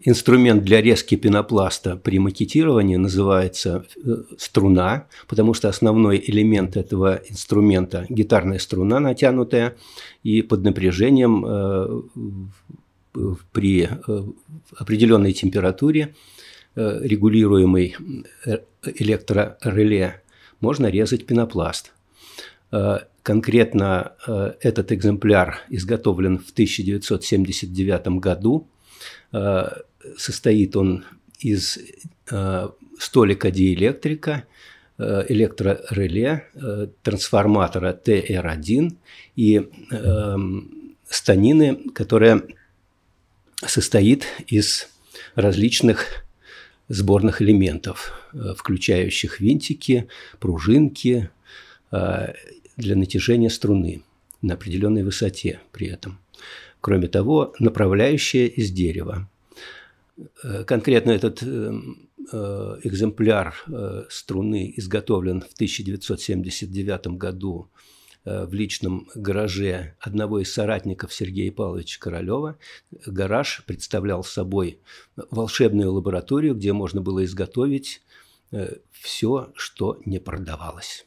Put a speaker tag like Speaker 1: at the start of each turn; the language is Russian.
Speaker 1: инструмент для резки пенопласта при макетировании называется э, струна, потому что основной элемент этого инструмента – гитарная струна натянутая, и под напряжением э, при определенной температуре, регулируемой электрореле, можно резать пенопласт. Конкретно этот экземпляр изготовлен в 1979 году состоит он из э, столика диэлектрика, э, электрореле, э, трансформатора TR1 и станины, которая состоит из различных сборных элементов, включающих винтики, пружинки для натяжения струны на определенной высоте при этом. Кроме того, направляющая из дерева. Э, конкретно этот э, э, экземпляр струны изготовлен в 1979 году в личном гараже одного из соратников Сергея Павловича Королева. Гараж представлял собой волшебную лабораторию, где можно было изготовить все, что не продавалось.